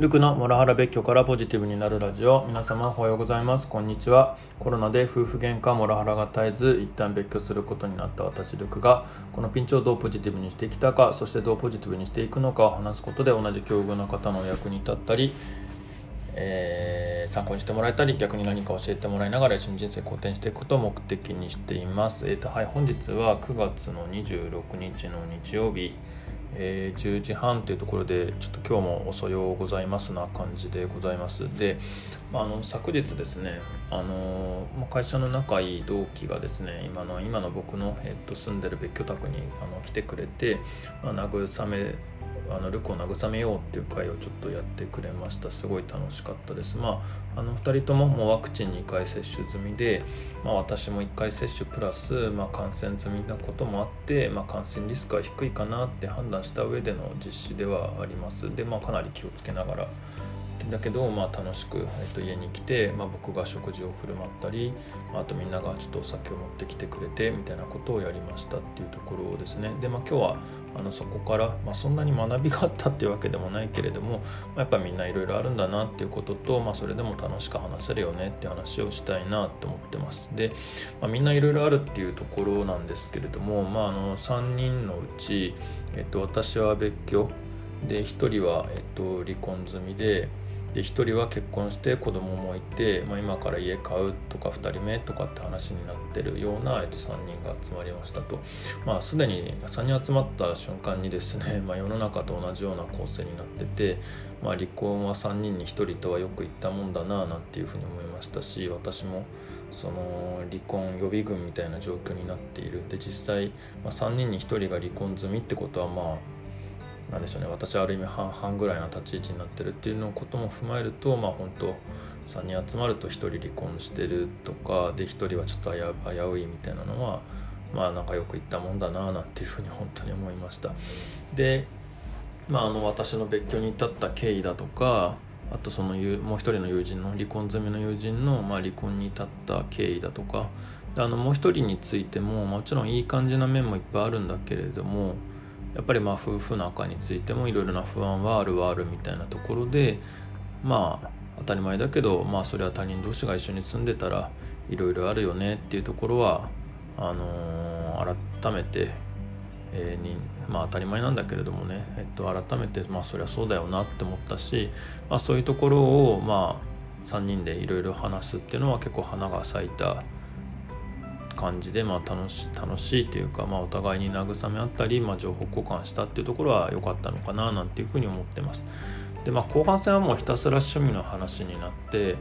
ルクのモラハラ別居からポジティブになるラジオ。皆様おはようございます。こんにちは。コロナで夫婦喧嘩モラハラが絶えず一旦別居することになった私ルクがこのピンチをどうポジティブにしてきたかそしてどうポジティブにしていくのかを話すことで同じ境遇の方の役に立ったりえー、参考にしてもらえたり逆に何か教えてもらいながら一緒に人生好転していくことを目的にしています。えーとはい、本日は9月の26日の日曜日。えー、10時半というところでちょっと今日も遅ようございますな感じでございます。で、まあ、あの昨日ですねあのまあ会社の仲いい同期がですね今の今の僕の、えっと、住んでる別居宅にあの来てくれて、まあ、慰めあのルクを慰めようっていう会をちょっとやってくれました。すごい楽しかったです。まああの2人とももうワクチン2回接種済みで、まあ、私も1回接種プラス、まあ、感染済みなこともあって、まあ、感染リスクは低いかなって判断した上での実施ではあります。で、まあ、かなり気をつけながらだけど、まあ、楽しく、えっと、家に来て、まあ、僕が食事を振る舞ったり、まあ、とみんながちょっとお酒を持ってきてくれてみたいなことをやりましたっていうところですね。で、まあ、今日はあのそこから、まあ、そんなに学びがあったっていうわけでもないけれども、まあ、やっぱみんないろいろあるんだなっていうことと、まあ、それでも楽しく話せるよねって話をしたいなって思ってます。で、まあ、みんないろいろあるっていうところなんですけれども、まあ、あの3人のうち、えっと、私は別居で1人は、えっと、離婚済みでで1人は結婚して子供もいて、まあ、今から家買うとか2人目とかって話になってるような、えっと、3人が集まりましたと。まあすでに3人集まった瞬間にですね、まあ、世の中と同じような構成になってて、まあ、離婚は3人に1人とはよく言ったもんだななんていうふうに思いましたし私もその離婚予備軍みたいな状況になっている。で実際、まあ、3人に1人が離婚済みってことはまあなんでしょうね。私はある意味半々ぐらいの立ち位置になってるっていうのことも踏まえるとまあ本当3人集まると1人離婚してるとかで1人はちょっと危ういみたいなのはまあなんかよく言ったもんだななんていうふうに本当に思いました。でまああの私の別居に至った経緯だとかあとそのもう一人の友人の離婚済みの友人のまあ離婚に至った経緯だとかであのもう一人についてももちろんいい感じな面もいっぱいあるんだけれどもやっぱりまあ夫婦仲についてもいろいろな不安はあるはあるみたいなところでまあ当たり前だけどまあそれは他人同士が一緒に住んでたらいろいろあるよねっていうところはあのー、改めて、えー、にまあ当たり前なんだけれどもね、えっと、改めてまあそりゃそうだよなって思ったし、まあ、そういうところをまあ3人でいろいろ話すっていうのは結構花が咲いた感じで、まあ、楽し楽しいというか、まあ、お互いに慰め合ったり、まあ、情報交換したっていうところは良かったのかななんていうふうに思ってます。でまあ、後半戦はもうひたすら趣味の話になって、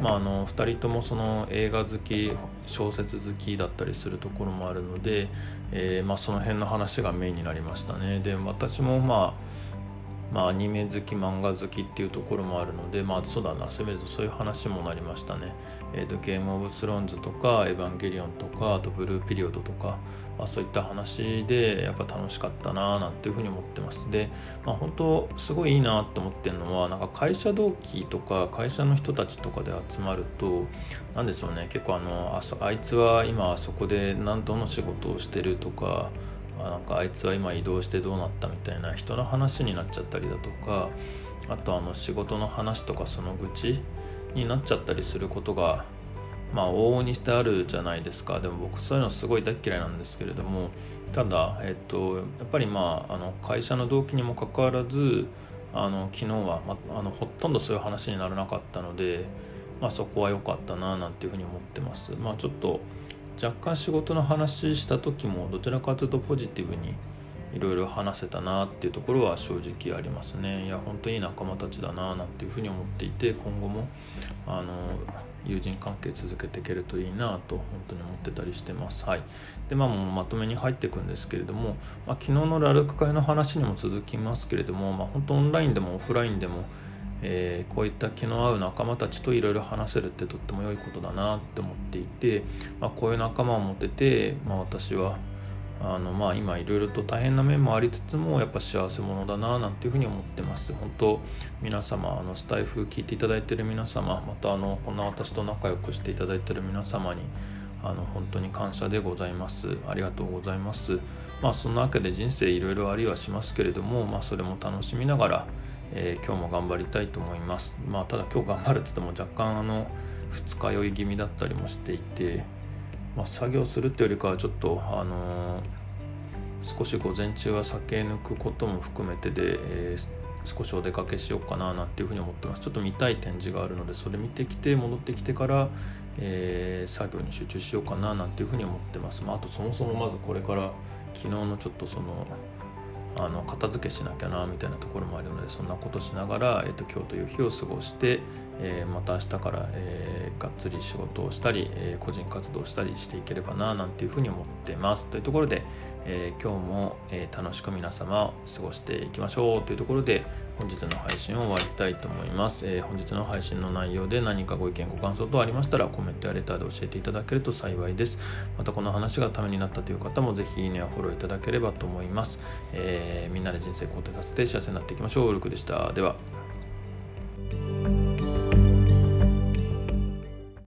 まあ、あの2人ともその映画好き小説好きだったりするところもあるので、えーまあ、その辺の話がメインになりましたね。で私もまあまあ、アニメ好き漫画好きっていうところもあるのでまあそうだなせめてそういう話もなりましたね、えーと、ゲームオブスローンズとかエヴァンゲリオンとかあとブルーピリオドとか、まあ、そういった話でやっぱ楽しかったななんていうふうに思ってます。で、まあ、本当すごいいいなって思ってるのはなんか会社同期とか会社の人たちとかで集まると何でしょうね結構あのあいつは今あそこで何どの仕事をしてるとかあなんかあいつは今移動してどうなったみたいな人の話になっちゃったりだとかあとあの仕事の話とかその愚痴になっちゃったりすることがまあ往々にしてあるじゃないですかでも僕そういうのすごい大嫌いなんですけれどもただ、えっと、やっぱりまああの会社の動機にもかかわらずあの昨日は、まあのほとんどそういう話にならなかったので、まあ、そこは良かったななんていうふうに思ってます。まあ、ちょっと若干仕事の話した時もどちらかというとポジティブにいろいろ話せたなっていうところは正直ありますね。いや本当にいい仲間たちだななんていうふうに思っていて今後もあの友人関係続けていけるといいなと本当に思ってたりしてます。はい。でまあもうまとめに入っていくんですけれども、まあ、昨日のラルク会の話にも続きますけれども、まあ、本当オンラインでもオフラインでもえー、こういった気の合う仲間たちといろいろ話せるってとっても良いことだなって思っていて、まあ、こういう仲間を持てて、まあ、私はあのまあ今いろいろと大変な面もありつつもやっぱ幸せ者だななんていうふうに思ってます。本当皆様あのスタイフ聞いていただいてる皆様またあのこんな私と仲良くしていただいてる皆様にあの本当に感謝でございます。ありがとうございます。まあそんなわけで人生いろいろありはしますけれどもまあそれも楽しみながらえー、今日も頑張りたいと思います。まあただ今日頑張るって言っても若干あの二日酔い気味だったりもしていて、まあ、作業するってよりかはちょっとあのー、少し午前中は酒抜くことも含めてで、えー少しお出かけしようかななんていうふうに思ってます。ちょっと見たい展示があるのでそれ見てきて戻ってきてから、えー、作業に集中しようかななんていうふうに思ってます、まあ、あとそもそもまずこれから昨日のちょっとそのあの片付けしなきゃなみたいなところもあるのでそんなことしながら、えーと、今日という日を過ごして、えー、また明日から、えー、がっつり仕事をしたり、えー、個人活動したりしていければななんていうふうに思ってます。というところで、え今日も、え楽しく皆様過ごしていきましょう。というところで本日の配信を終わりたいと思います、え本日の配信の内容で何かご意見ご感想等ありましたらコメントやレターで教えていただけると幸いです。またこの話がためになったという方もぜひいいねやフォローいただければと思います、えみんなで人生肯定させて幸せになっていきましょう。ルクでした。では。